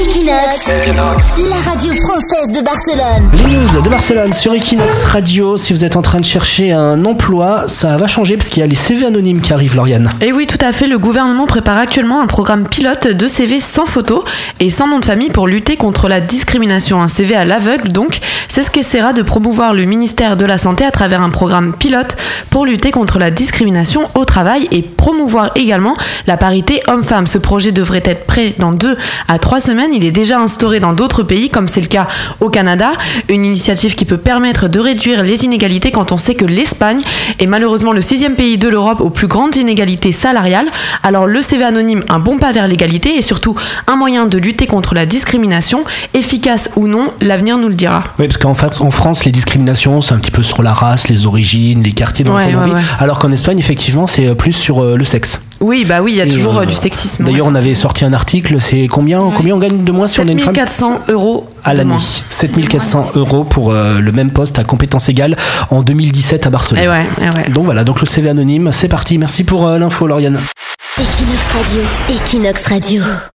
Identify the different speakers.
Speaker 1: Equinox, la radio française de Barcelone.
Speaker 2: Les news de Barcelone sur Equinox Radio. Si vous êtes en train de chercher un emploi, ça va changer parce qu'il y a les CV anonymes qui arrivent, Lauriane.
Speaker 3: Et oui, tout à fait. Le gouvernement prépare actuellement un programme pilote de CV sans photo et sans nom de famille pour lutter contre la discrimination. Un CV à l'aveugle, donc, c'est ce qu'essaiera de promouvoir le ministère de la Santé à travers un programme pilote pour lutter contre la discrimination au travail et promouvoir également la parité homme-femme. Ce projet devrait être prêt dans deux à trois semaines. Il est déjà instauré dans d'autres pays, comme c'est le cas au Canada. Une initiative qui peut permettre de réduire les inégalités quand on sait que l'Espagne est malheureusement le sixième pays de l'Europe aux plus grandes inégalités salariales. Alors le CV anonyme, un bon pas vers l'égalité et surtout un moyen de lutter contre la discrimination, efficace ou non, l'avenir nous le dira.
Speaker 2: Oui, parce qu'en fait, en France, les discriminations, c'est un petit peu sur la race, les origines, les quartiers dans
Speaker 3: Ouais,
Speaker 2: lesquels on vit.
Speaker 3: ouais.
Speaker 2: Alors qu'en Espagne, effectivement, c'est plus sur euh, le sexe.
Speaker 3: Oui, bah oui, il y a
Speaker 2: Et,
Speaker 3: toujours
Speaker 2: euh,
Speaker 3: euh, du sexisme.
Speaker 2: D'ailleurs, on avait sorti un article, c'est combien, combien on gagne de moins si on est une femme?
Speaker 3: 7400 euros
Speaker 2: à l'année.
Speaker 3: moins.
Speaker 2: 7400 euros pour euh, le même poste à compétences égales en 2017 à Barcelone.
Speaker 3: Eh ouais, eh ouais.
Speaker 2: Donc voilà, donc le CV anonyme, c'est parti. Merci pour euh, l'info, Lauriane.
Speaker 1: Equinox Radio, Equinox Radio.